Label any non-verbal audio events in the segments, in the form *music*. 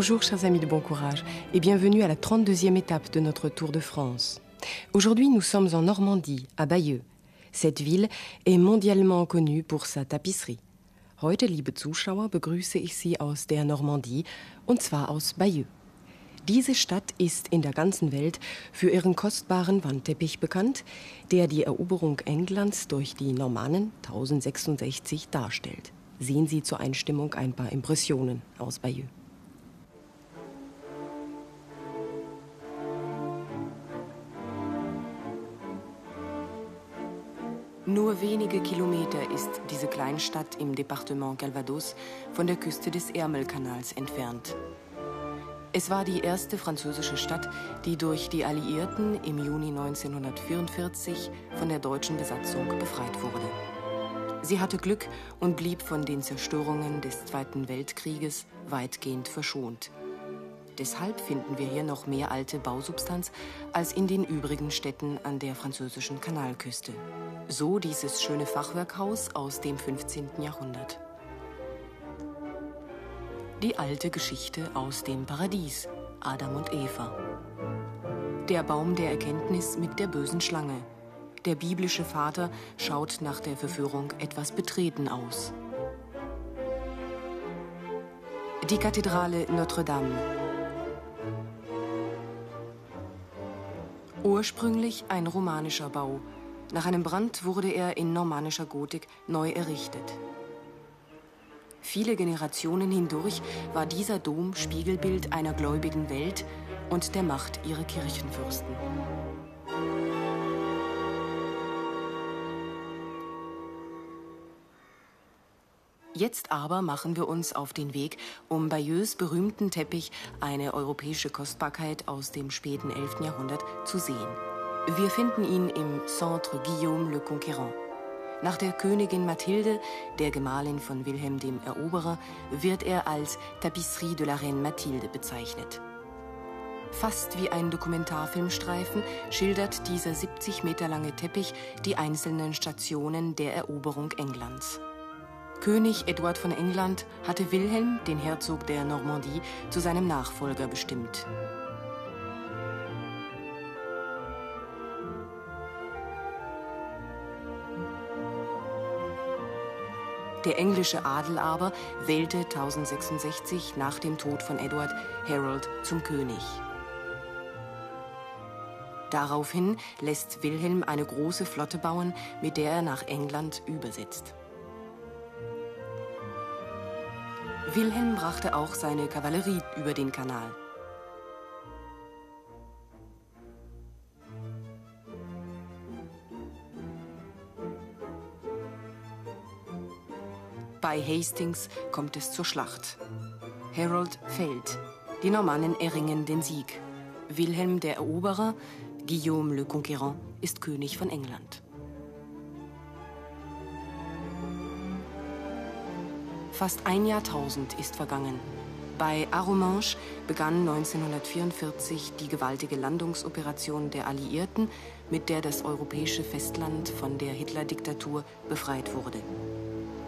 Bonjour chers amis de bon courage et bienvenue à la 32e étape de notre Tour de France. Aujourd'hui nous sommes en Normandie, à Bayeux. Cette ville est mondialement connue pour sa tapisserie. Heute, liebe Zuschauer, begrüße ich Sie aus der Normandie und zwar aus Bayeux. Diese Stadt ist in der ganzen Welt für ihren kostbaren Wandteppich bekannt, der die Eroberung Englands durch die Normannen 1066 darstellt. Sehen Sie zur Einstimmung ein paar Impressionen aus Bayeux. Nur wenige Kilometer ist diese Kleinstadt im Departement Calvados von der Küste des Ärmelkanals entfernt. Es war die erste französische Stadt, die durch die Alliierten im Juni 1944 von der deutschen Besatzung befreit wurde. Sie hatte Glück und blieb von den Zerstörungen des Zweiten Weltkrieges weitgehend verschont. Deshalb finden wir hier noch mehr alte Bausubstanz als in den übrigen Städten an der französischen Kanalküste. So dieses schöne Fachwerkhaus aus dem 15. Jahrhundert. Die alte Geschichte aus dem Paradies, Adam und Eva. Der Baum der Erkenntnis mit der bösen Schlange. Der biblische Vater schaut nach der Verführung etwas betreten aus. Die Kathedrale Notre Ursprünglich ein romanischer Bau. Nach einem Brand wurde er in normannischer Gotik neu errichtet. Viele Generationen hindurch war dieser Dom Spiegelbild einer gläubigen Welt und der Macht ihrer Kirchenfürsten. Jetzt aber machen wir uns auf den Weg, um Bayeux berühmten Teppich, eine europäische Kostbarkeit aus dem späten 11. Jahrhundert, zu sehen. Wir finden ihn im Centre Guillaume le Conquérant. Nach der Königin Mathilde, der Gemahlin von Wilhelm dem Eroberer, wird er als Tapisserie de la Reine Mathilde bezeichnet. Fast wie ein Dokumentarfilmstreifen schildert dieser 70 Meter lange Teppich die einzelnen Stationen der Eroberung Englands. König Eduard von England hatte Wilhelm, den Herzog der Normandie, zu seinem Nachfolger bestimmt. Der englische Adel aber wählte 1066 nach dem Tod von Edward Harold zum König. Daraufhin lässt Wilhelm eine große Flotte bauen, mit der er nach England übersetzt. Wilhelm brachte auch seine Kavallerie über den Kanal. Bei Hastings kommt es zur Schlacht. Harold fällt. Die Normannen erringen den Sieg. Wilhelm der Eroberer, Guillaume le Conquérant, ist König von England. Fast ein Jahrtausend ist vergangen. Bei Arromanches begann 1944 die gewaltige Landungsoperation der Alliierten, mit der das europäische Festland von der Hitler-Diktatur befreit wurde.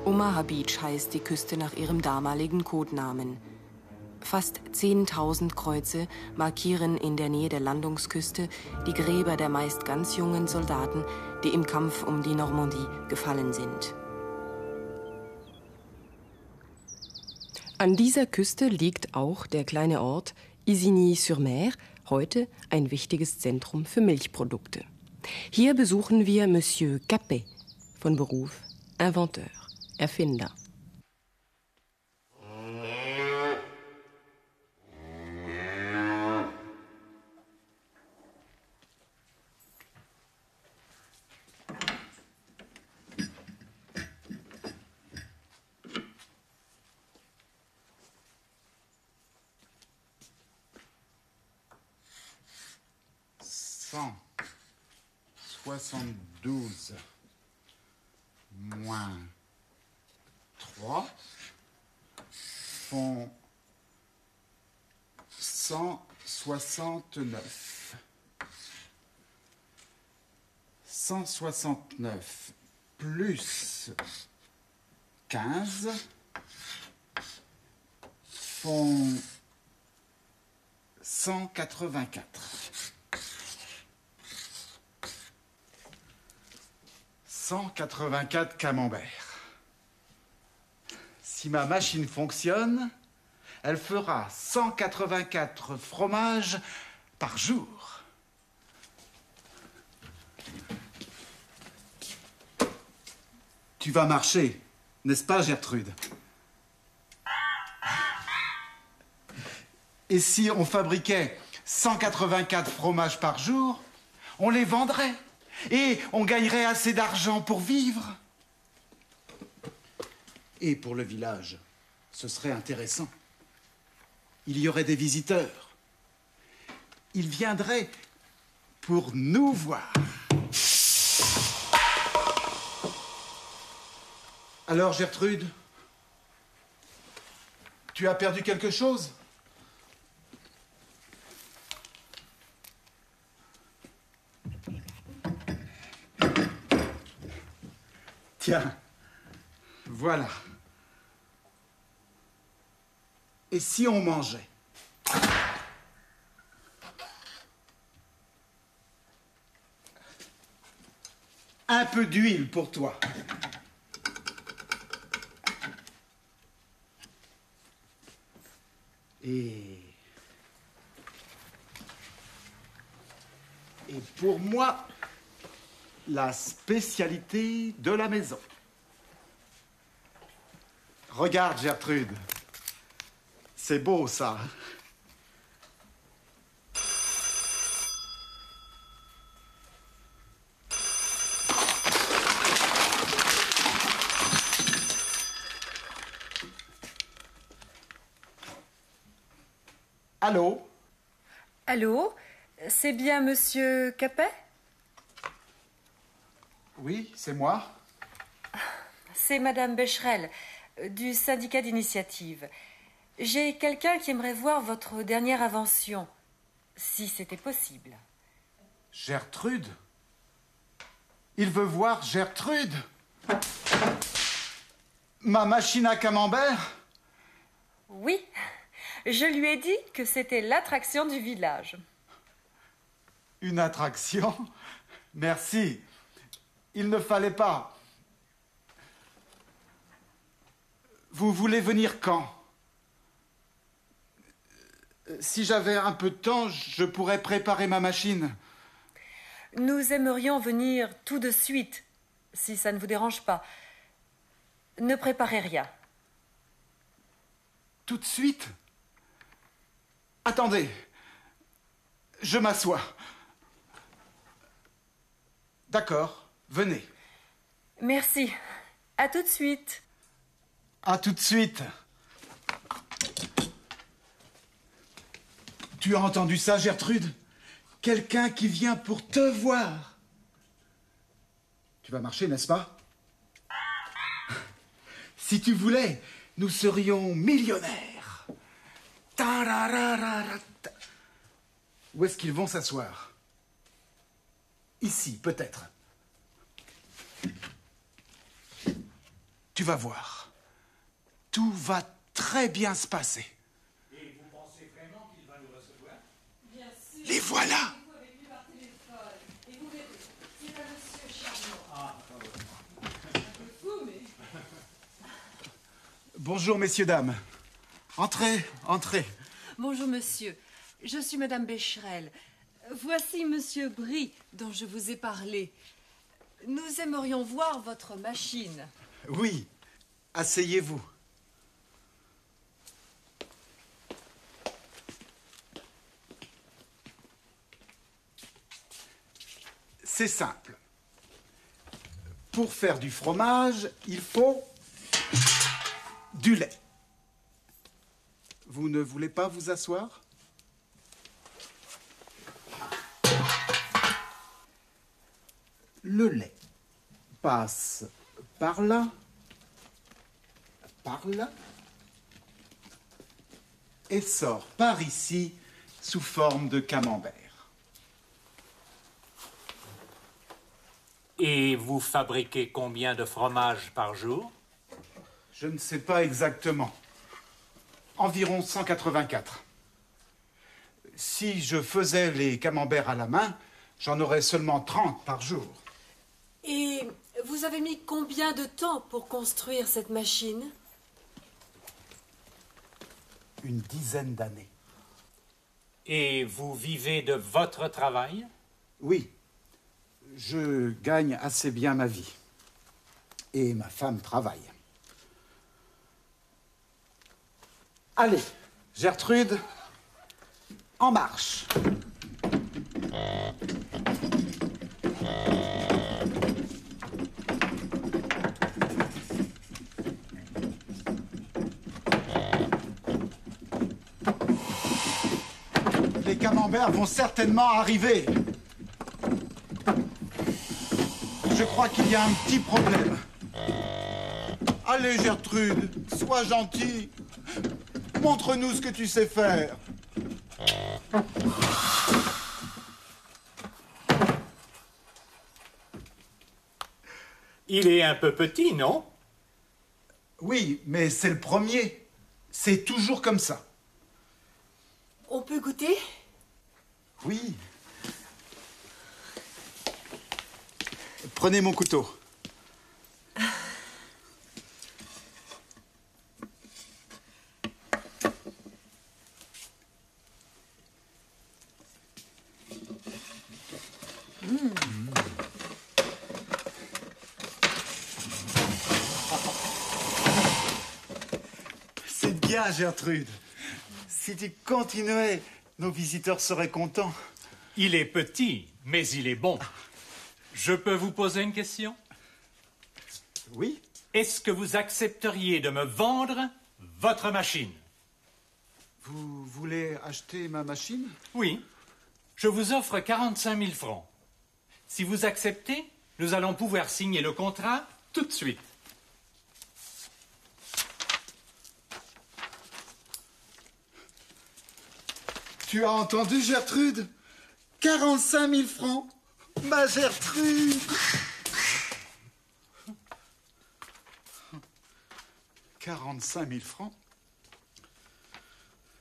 Omaha Beach heißt die Küste nach ihrem damaligen Codenamen. Fast 10.000 Kreuze markieren in der Nähe der Landungsküste die Gräber der meist ganz jungen Soldaten, die im Kampf um die Normandie gefallen sind. An dieser Küste liegt auch der kleine Ort Isigny-sur-Mer, heute ein wichtiges Zentrum für Milchprodukte. Hier besuchen wir Monsieur Capet, von Beruf Inventeur. Erfinder. 169. 169 plus 15 font 184. 184 camemberts. Si ma machine fonctionne, elle fera 184 fromages par jour. Tu vas marcher, n'est-ce pas, Gertrude? Et si on fabriquait 184 fromages par jour, on les vendrait et on gagnerait assez d'argent pour vivre. Et pour le village, ce serait intéressant. Il y aurait des visiteurs. Ils viendraient pour nous voir. Alors, Gertrude, tu as perdu quelque chose? Tiens, voilà. Et si on mangeait? Un peu d'huile pour toi. Et... Pour moi, la spécialité de la maison. Regarde, Gertrude. C'est beau, ça. Allô? Allô? C'est bien Monsieur Capet? Oui, c'est moi. C'est Madame Becherel, euh, du syndicat d'initiative. J'ai quelqu'un qui aimerait voir votre dernière invention, si c'était possible. Gertrude? Il veut voir Gertrude Ma machine à camembert? Oui, je lui ai dit que c'était l'attraction du village. Une attraction? Merci. Il ne fallait pas. Vous voulez venir quand? Si j'avais un peu de temps, je pourrais préparer ma machine. Nous aimerions venir tout de suite, si ça ne vous dérange pas. Ne préparez rien. Tout de suite? Attendez. Je m'assois. D'accord, venez. Merci. À tout de suite. À tout de suite. Tu as entendu ça, Gertrude? Quelqu'un qui vient pour te voir. Tu vas marcher, n'est-ce pas? *laughs* Si tu voulais, nous serions millionnaires. Où est-ce qu'ils vont s'asseoir? Ici, peut-être. Tu vas voir. Tout va très bien se passer. Qu'il va nous recevoir Les voilà *laughs* Bonjour, messieurs, dames. Entrez, entrez. Bonjour monsieur, je suis madame Becherel. Voici monsieur Brie dont je vous ai parlé. Nous aimerions voir votre machine. Oui, asseyez-vous. Simple. Pour faire du fromage, il faut du lait. Vous ne voulez pas vous asseoir? Le lait passe par là, par là, et sort par ici sous forme de camembert. Et vous fabriquez combien de fromages par jour Je ne sais pas exactement. Environ 184. Si je faisais les camemberts à la main, j'en aurais seulement 30 par jour. Et vous avez mis combien de temps pour construire cette machine Une dizaine d'années. Et vous vivez de votre travail Oui, je gagne assez bien ma vie. Et ma femme travaille. Allez, Gertrude, en marche. Les camemberts vont certainement arriver. Je crois qu'il y a un petit problème. Allez, Gertrude, sois gentille. Montre-nous ce que tu sais faire. Il est un peu petit, non? Oui, mais c'est le premier. C'est toujours comme ça. On peut goûter? Oui. Prenez mon couteau. C'est bien, Gertrude. Si tu continuais, nos visiteurs seraient contents. Il est petit, mais il est bon. Je peux vous poser une question? Oui Est-ce que vous accepteriez de me vendre votre machine? Vous voulez acheter ma machine? Oui. Je vous offre 45 000 francs. Si vous acceptez, nous allons pouvoir signer le contrat tout de suite. Tu as entendu, Gertrude? 45 000 francs Ma Gertrude 45 000 francs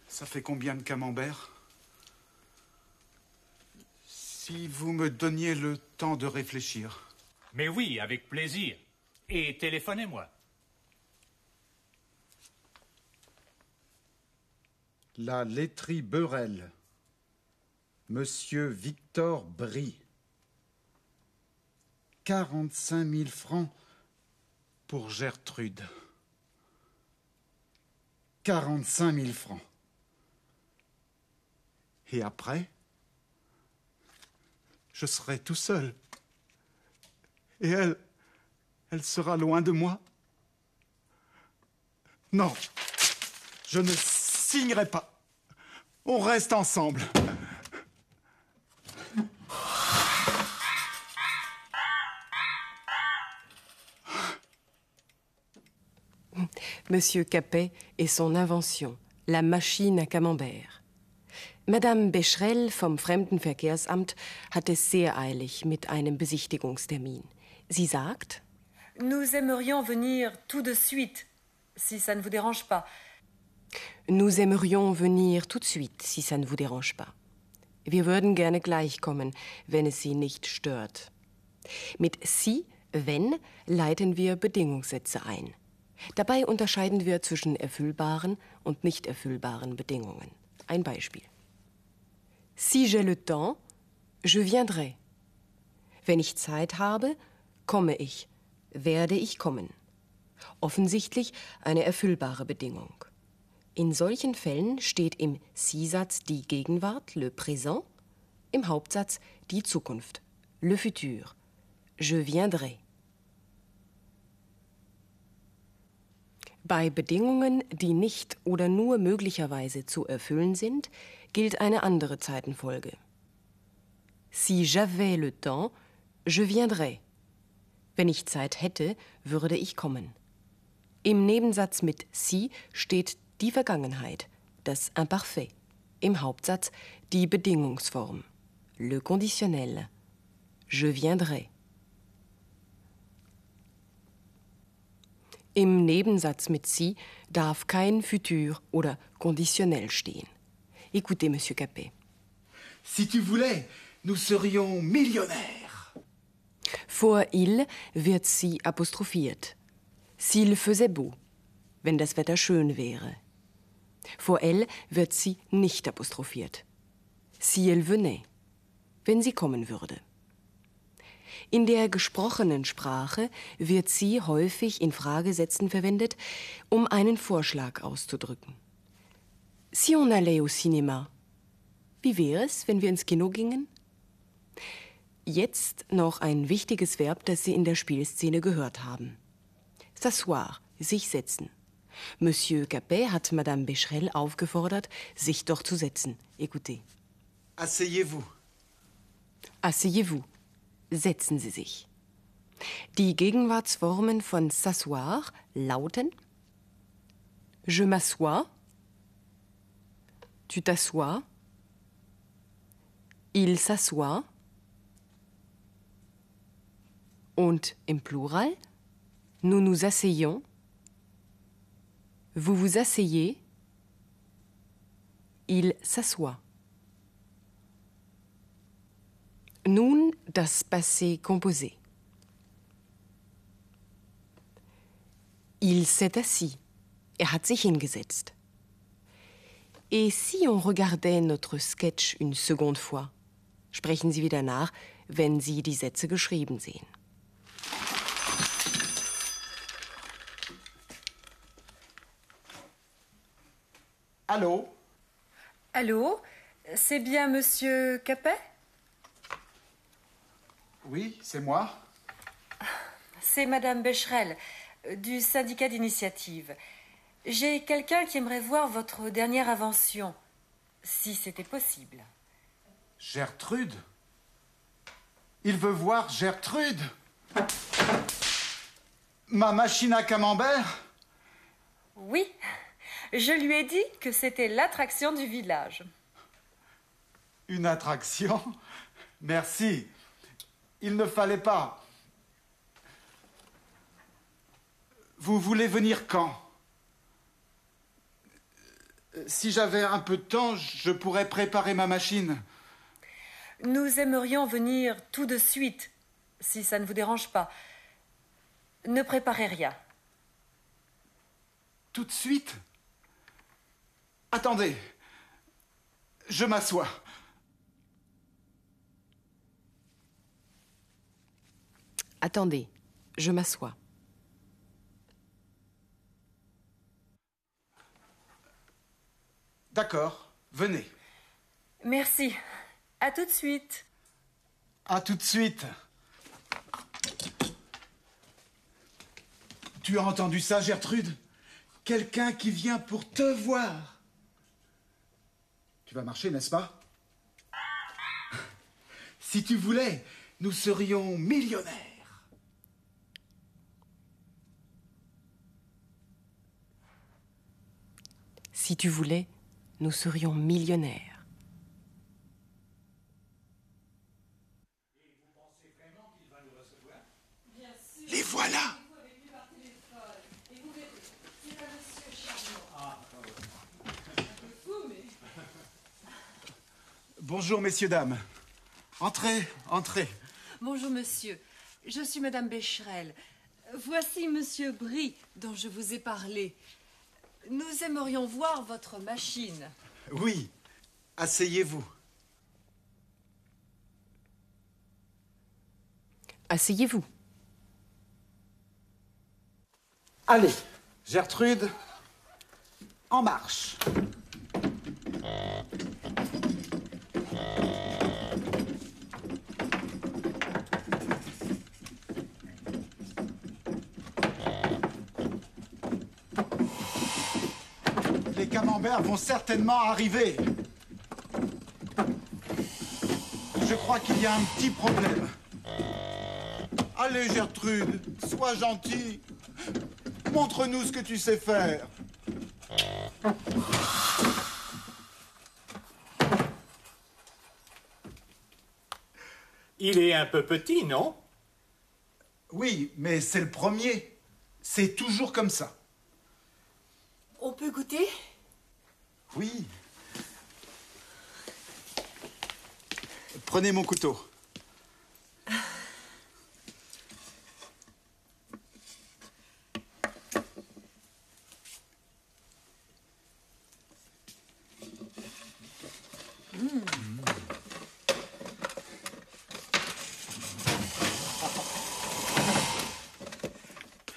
Ça fait combien de camemberts? Si vous me donniez le temps de réfléchir. Mais oui, avec plaisir. Et téléphonez-moi. La laiterie Beurel. Monsieur Victor Brie. 45 000 francs pour Gertrude. 45 000 francs. Et après, je serai tout seul. Et elle, elle sera loin de moi. Non, je ne signerai pas. On reste ensemble. Monsieur Capet et son Invention, la Machine à Camembert. Madame Becherel vom Fremdenverkehrsamt hat es sehr eilig mit einem Besichtigungstermin. Sie sagt, Nous aimerions venir tout de suite, si ça ne vous dérange pas. Nous aimerions venir tout de suite, si ça ne vous dérange pas. Wir würden gerne gleich kommen, wenn es Sie nicht stört. Mit si, wenn, leiten wir Bedingungssätze ein. Dabei unterscheiden wir zwischen erfüllbaren und nicht erfüllbaren Bedingungen. Ein Beispiel. Si j'ai le temps, je viendrai. Wenn ich Zeit habe, komme ich, werde ich kommen. Offensichtlich eine erfüllbare Bedingung. In solchen Fällen steht im Si-Satz die Gegenwart, le présent, im Hauptsatz die Zukunft, le futur, je viendrai. Bei Bedingungen, die nicht oder nur möglicherweise zu erfüllen sind, gilt eine andere Zeitenfolge. Si j'avais le temps, je viendrais. Wenn ich Zeit hätte, würde ich kommen. Im Nebensatz mit si steht die Vergangenheit, das Imparfait. Im Hauptsatz die Bedingungsform, le conditionnel. Je viendrai. Im Nebensatz mit si darf kein Futur oder conditionnel stehen. Écoutez, Monsieur Capet. Si tu voulais, nous serions millionnaires. Vor il wird sie apostrophiert. S'il faisait beau, wenn das Wetter schön wäre. Vor elle wird sie nicht apostrophiert. Si elle venait, wenn sie kommen würde. In der gesprochenen Sprache wird sie häufig in Fragesätzen verwendet, um einen Vorschlag auszudrücken. Si on allait au cinéma, wie wäre es, wenn wir ins Kino gingen? Jetzt noch ein wichtiges Verb, das Sie in der Spielszene gehört haben. S'asseoir, sich setzen. Monsieur Capet hat Madame Becherel aufgefordert, sich doch zu setzen. Écoutez. Asseyez-vous. Asseyez-vous. Setzen Sie sich. Die Gegenwartsformen von s'asseoir lauten Je m'assois, tu t'assois, il s'assoit und im Plural nous nous asseyons, vous vous asseyez, il s'assoit. Nun das Passé composé. Il s'est assis. Er hat sich hingesetzt. Et si on regardait notre Sketch une seconde fois? Sprechen Sie wieder nach, wenn Sie die Sätze geschrieben sehen. Allô? Allô? C'est bien monsieur Capet? Oui, c'est moi. C'est madame Becherel, euh, du syndicat d'initiative. J'ai quelqu'un qui aimerait voir votre dernière invention, si c'était possible. Gertrude Il veut voir Gertrude Ma machine à camembert Oui, je lui ai dit que c'était l'attraction du village. Une attraction Merci. Il ne fallait pas. Vous voulez venir quand? Si j'avais un peu de temps, je pourrais préparer ma machine. Nous aimerions venir tout de suite, si ça ne vous dérange pas. Ne préparez rien. Tout de suite? Attendez. Je m'assois. Attendez, je m'assois. D'accord, venez. Merci. À tout de suite. À tout de suite. Tu as entendu ça, Gertrude? Quelqu'un qui vient pour te voir. Tu vas marcher, n'est-ce pas? Si tu voulais, nous serions millionnaires. Si tu voulais, nous serions millionnaires. Les voilà Bonjour, messieurs, dames. Entrez, entrez. Bonjour, monsieur. Je suis Madame Becherel. Voici Monsieur Brie, dont je vous ai parlé. Nous aimerions voir votre machine. Oui, asseyez-vous. Asseyez-vous. Allez, Gertrude, en marche. Vont certainement arriver. Je crois qu'il y a un petit problème. Allez, Gertrude, sois gentille. Montre-nous ce que tu sais faire. Il est un peu petit, non? Oui, mais c'est le premier. C'est toujours comme ça. On peut goûter? Oui. Prenez mon couteau.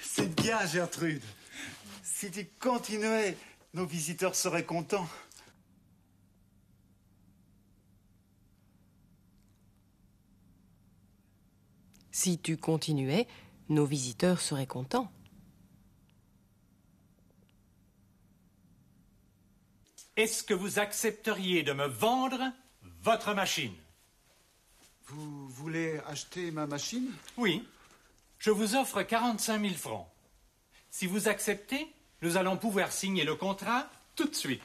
C'est bien, Gertrude. Si tu continuais, nos visiteurs seraient contents. Si tu continuais, nos visiteurs seraient contents. Est-ce que vous accepteriez de me vendre votre machine? Vous voulez acheter ma machine? Oui. Je vous offre 45 000 francs. Si vous acceptez, nous allons pouvoir signer le contrat tout de suite.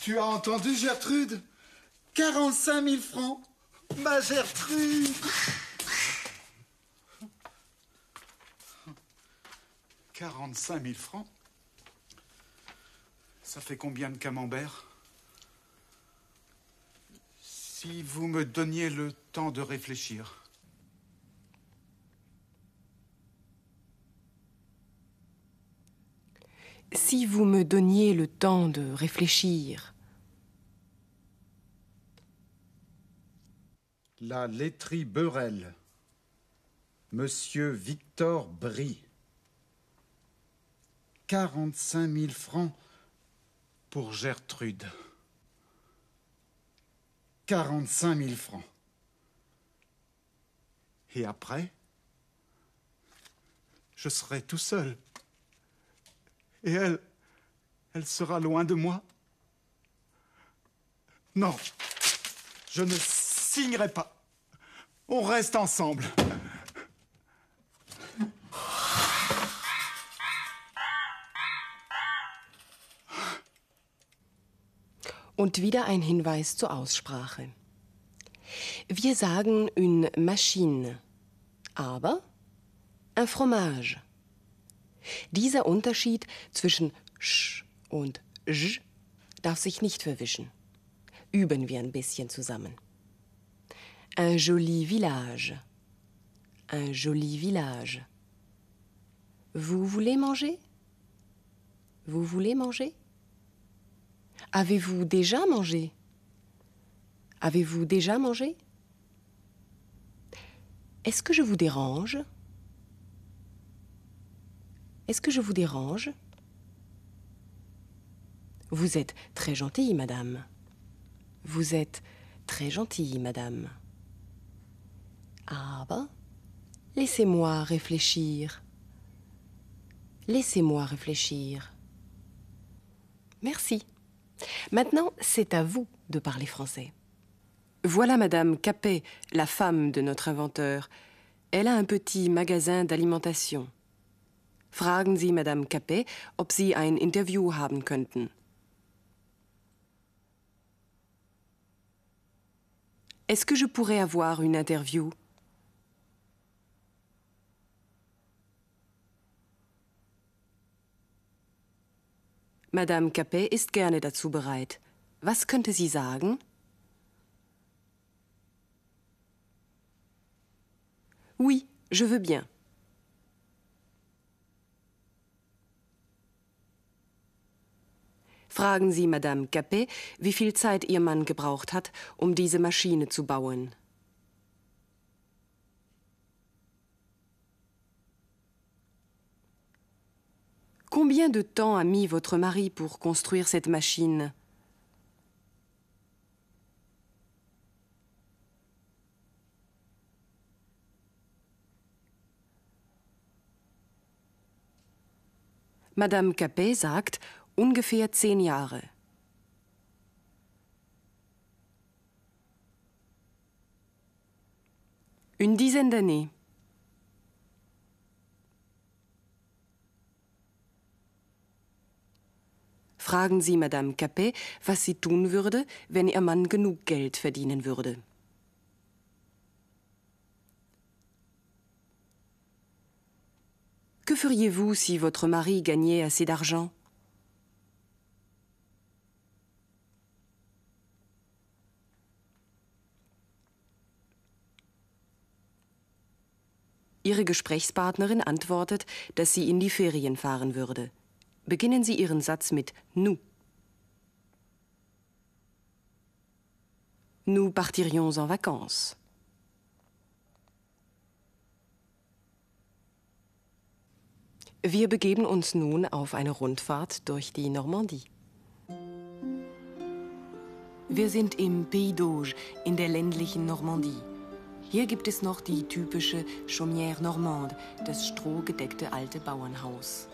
Tu as entendu, Gertrude? 45 000 francs Ma Gertrude 45 000 francs? Ça fait combien de camemberts? Si vous me donniez le temps de réfléchir. Si vous me donniez le temps de réfléchir. La laiterie Beurel. Monsieur Victor Brie. 45 000 francs pour Gertrude. 45 000 francs. Et après, je serai tout seul. Et elle, elle sera loin de moi. Non, je ne signerai pas. On reste ensemble. Und wieder ein Hinweis zur Aussprache. Wir sagen une machine, aber un fromage. Dieser Unterschied zwischen sch und j darf sich nicht verwischen. Üben wir ein bisschen zusammen. Un joli village. Un joli village. Vous voulez manger Vous voulez manger Avez-vous déjà mangé Avez-vous déjà mangé Est-ce que je vous dérange Est-ce que je vous dérange? Vous êtes très gentille, madame. Vous êtes très gentille, madame. Aber laissez-moi réfléchir. Laissez-moi réfléchir. Merci. Maintenant, c'est à vous de parler français. Voilà Madame Capet, la femme de notre inventeur. Elle a un petit magasin d'alimentation. Fragen Sie Madame Capet, ob Sie ein Interview haben könnten. Est-ce que je pourrais avoir une interview Madame Capet ist gerne dazu bereit. Was könnte sie sagen? Oui, je veux bien. Fragen Sie Madame Capet, wie viel Zeit Ihr Mann gebraucht hat, um diese Maschine zu bauen. Combien de temps a mis votre mari pour construire cette machine Madame Capet sagt ungefähr zehn Jahre. Une dizaine d'années. Fragen Sie Madame Capet, was sie tun würde, wenn ihr Mann genug Geld verdienen würde. Que feriez-vous si votre mari gagnait assez d'argent Ihre Gesprächspartnerin antwortet, dass sie in die Ferien fahren würde. Beginnen Sie Ihren Satz mit nous. Nous partirions en vacances. Wir begeben uns nun auf eine Rundfahrt durch die Normandie. Wir sind im Pays d'Auge in der ländlichen Normandie. Hier gibt es noch die typische Chaumière Normande, das strohgedeckte alte Bauernhaus.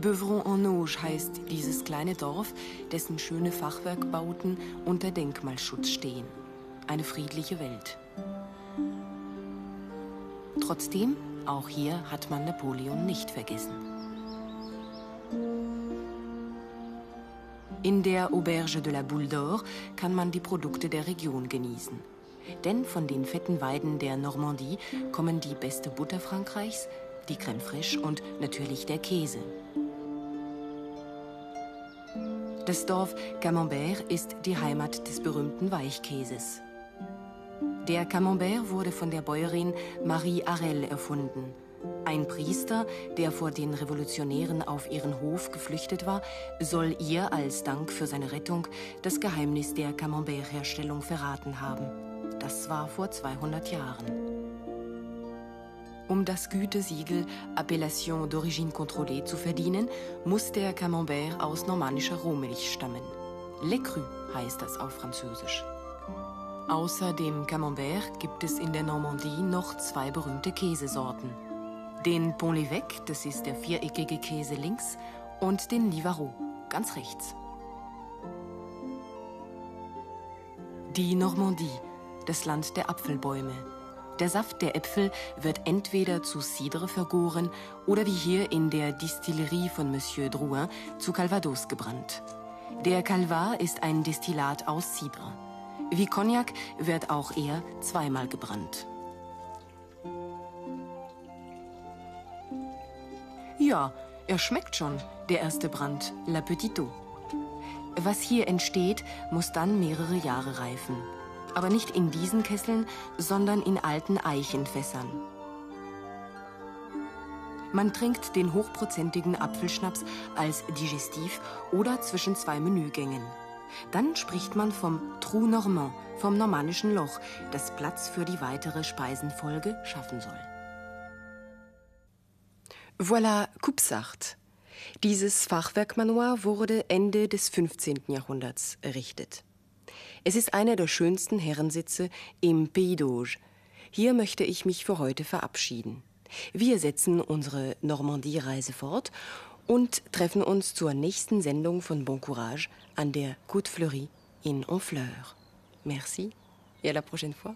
Beuvron-en-Auge heißt dieses kleine Dorf, dessen schöne Fachwerkbauten unter Denkmalschutz stehen. Eine friedliche Welt. Trotzdem, auch hier hat man Napoleon nicht vergessen. In der Auberge de la Boule d'Or kann man die Produkte der Region genießen. Denn von den fetten Weiden der Normandie kommen die beste Butter Frankreichs, die Crème fraîche und natürlich der Käse. Das Dorf Camembert ist die Heimat des berühmten Weichkäses. Der Camembert wurde von der Bäuerin Marie Arel erfunden. Ein Priester, der vor den Revolutionären auf ihren Hof geflüchtet war, soll ihr als Dank für seine Rettung das Geheimnis der Camembert-Herstellung verraten haben. Das war vor 200 Jahren. Um das Gütesiegel Appellation d'origine contrôlée zu verdienen, muss der Camembert aus normannischer Rohmilch stammen. Le Cru heißt das auf Französisch. Außer dem Camembert gibt es in der Normandie noch zwei berühmte Käsesorten. Den Pont l'Évêque, das ist der viereckige Käse links, und den Livarot, ganz rechts. Die Normandie, das Land der Apfelbäume. Der Saft der Äpfel wird entweder zu Cidre vergoren oder wie hier in der Distillerie von Monsieur Drouin zu Calvados gebrannt. Der Calvar ist ein Destillat aus Cidre. Wie Cognac wird auch er zweimal gebrannt. Ja, er schmeckt schon, der erste Brand, La Petite Eau. Was hier entsteht, muss dann mehrere Jahre reifen. Aber nicht in diesen Kesseln, sondern in alten Eichenfässern. Man trinkt den hochprozentigen Apfelschnaps als Digestiv oder zwischen zwei Menügängen. Dann spricht man vom Trou Normand, vom normannischen Loch, das Platz für die weitere Speisenfolge schaffen soll. Voilà Kupsacht. Dieses Fachwerkmanoir wurde Ende des 15. Jahrhunderts errichtet. Es ist einer der schönsten Herrensitze im Pays d'Auge. Hier möchte ich mich für heute verabschieden. Wir setzen unsere Normandie-Reise fort und treffen uns zur nächsten Sendung von Bon Courage an der Côte Fleurie in Honfleur. Merci et à la prochaine fois.